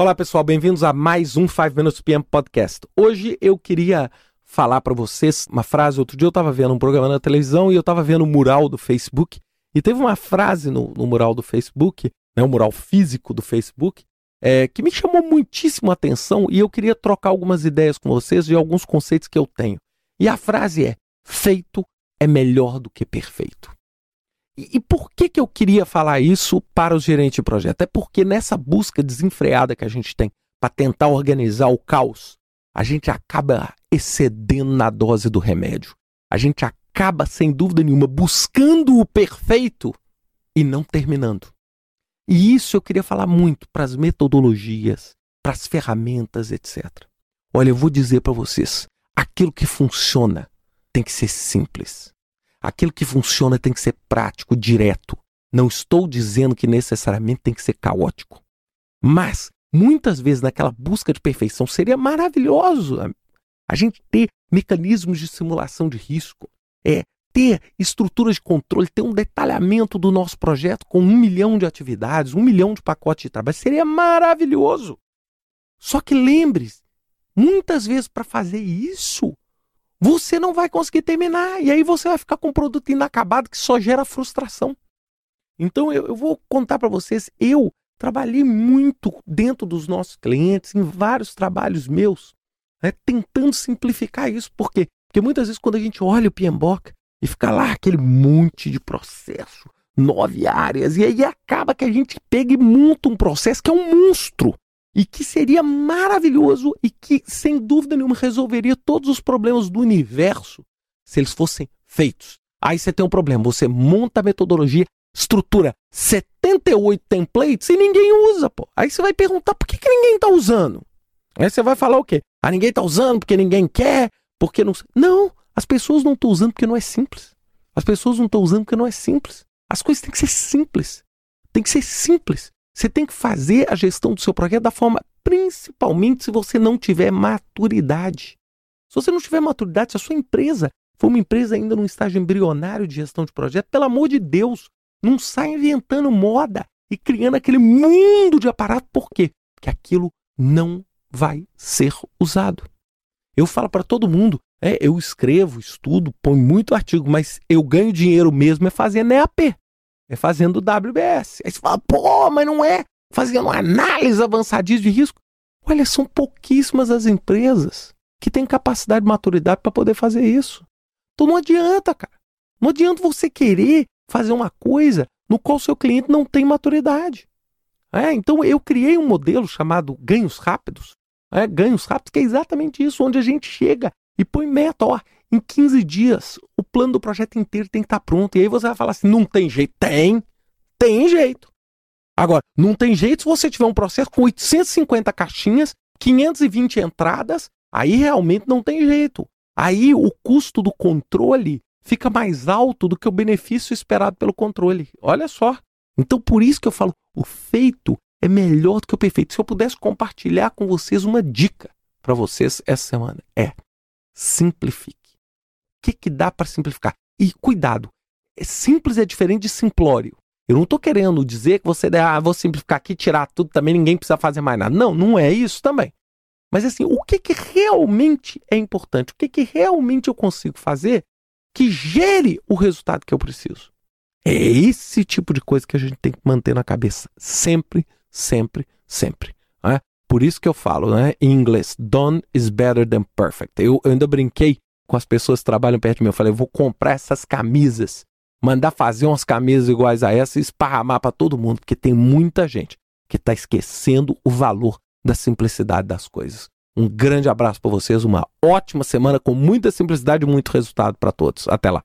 Olá, pessoal, bem-vindos a mais um 5 Minutes PM Podcast. Hoje eu queria falar para vocês uma frase. Outro dia eu estava vendo um programa na televisão e eu estava vendo o um mural do Facebook. E teve uma frase no, no mural do Facebook, né, o mural físico do Facebook, é, que me chamou muitíssimo a atenção e eu queria trocar algumas ideias com vocês de alguns conceitos que eu tenho. E a frase é: feito é melhor do que perfeito. E, por que, que eu queria falar isso para os gerentes de projeto? É porque nessa busca desenfreada que a gente tem para tentar organizar o caos, a gente acaba excedendo na dose do remédio. A gente acaba, sem dúvida nenhuma, buscando o perfeito e não terminando. E isso eu queria falar muito para as metodologias, para as ferramentas, etc. Olha, eu vou dizer para vocês: aquilo que funciona tem que ser simples. Aquilo que funciona tem que ser prático, direto. Não estou dizendo que necessariamente tem que ser caótico. Mas, muitas vezes, naquela busca de perfeição, seria maravilhoso a gente ter mecanismos de simulação de risco, é ter estruturas de controle, ter um detalhamento do nosso projeto com um milhão de atividades, um milhão de pacotes de trabalho. Seria maravilhoso. Só que lembre-se, muitas vezes para fazer isso, você não vai conseguir terminar. E aí você vai ficar com um produto inacabado que só gera frustração. Então eu, eu vou contar para vocês, eu trabalhei muito dentro dos nossos clientes, em vários trabalhos meus, né, tentando simplificar isso. Por quê? Porque muitas vezes quando a gente olha o PMBOK e fica lá aquele monte de processo, nove áreas, e aí acaba que a gente pega e monta um processo que é um monstro e que seria maravilhoso e que, sem dúvida nenhuma, resolveria todos os problemas do universo se eles fossem feitos. Aí você tem um problema, você monta a metodologia, estrutura 78 templates e ninguém usa, pô. Aí você vai perguntar por que, que ninguém está usando. Aí você vai falar o quê? Ah, ninguém está usando porque ninguém quer, porque não. Não, as pessoas não estão usando porque não é simples. As pessoas não estão usando porque não é simples. As coisas têm que ser simples. Tem que ser simples. Você tem que fazer a gestão do seu projeto da forma, principalmente se você não tiver maturidade. Se você não tiver maturidade, se a sua empresa for uma empresa ainda num estágio embrionário de gestão de projeto, pelo amor de Deus, não sai inventando moda e criando aquele mundo de aparato. Por quê? Porque aquilo não vai ser usado. Eu falo para todo mundo, é, eu escrevo, estudo, ponho muito artigo, mas eu ganho dinheiro mesmo é fazendo EAP. É fazendo WBS. Aí você fala, pô, mas não é fazendo análise avançadíssima de risco. Olha, são pouquíssimas as empresas que têm capacidade de maturidade para poder fazer isso. Então não adianta, cara. Não adianta você querer fazer uma coisa no qual seu cliente não tem maturidade. É, então eu criei um modelo chamado ganhos rápidos. É, ganhos rápidos, que é exatamente isso, onde a gente chega e põe meta. Ó, em 15 dias, o plano do projeto inteiro tem que estar pronto. E aí você vai falar assim: não tem jeito. Tem, tem jeito. Agora, não tem jeito se você tiver um processo com 850 caixinhas, 520 entradas, aí realmente não tem jeito. Aí o custo do controle fica mais alto do que o benefício esperado pelo controle. Olha só. Então, por isso que eu falo: o feito é melhor do que o perfeito. Se eu pudesse compartilhar com vocês uma dica para vocês essa semana, é simplifique que, que dá para simplificar? E cuidado, é simples é diferente de simplório. Eu não estou querendo dizer que você, ah, vou simplificar aqui, tirar tudo também, ninguém precisa fazer mais nada. Não, não é isso também. Mas assim, o que, que realmente é importante? O que, que realmente eu consigo fazer que gere o resultado que eu preciso? É esse tipo de coisa que a gente tem que manter na cabeça sempre, sempre, sempre. Né? Por isso que eu falo, né, em inglês, done is better than perfect. Eu, eu ainda brinquei com as pessoas que trabalham perto de mim. Eu falei, eu vou comprar essas camisas, mandar fazer umas camisas iguais a essa e esparramar para todo mundo, porque tem muita gente que está esquecendo o valor da simplicidade das coisas. Um grande abraço para vocês, uma ótima semana com muita simplicidade e muito resultado para todos. Até lá.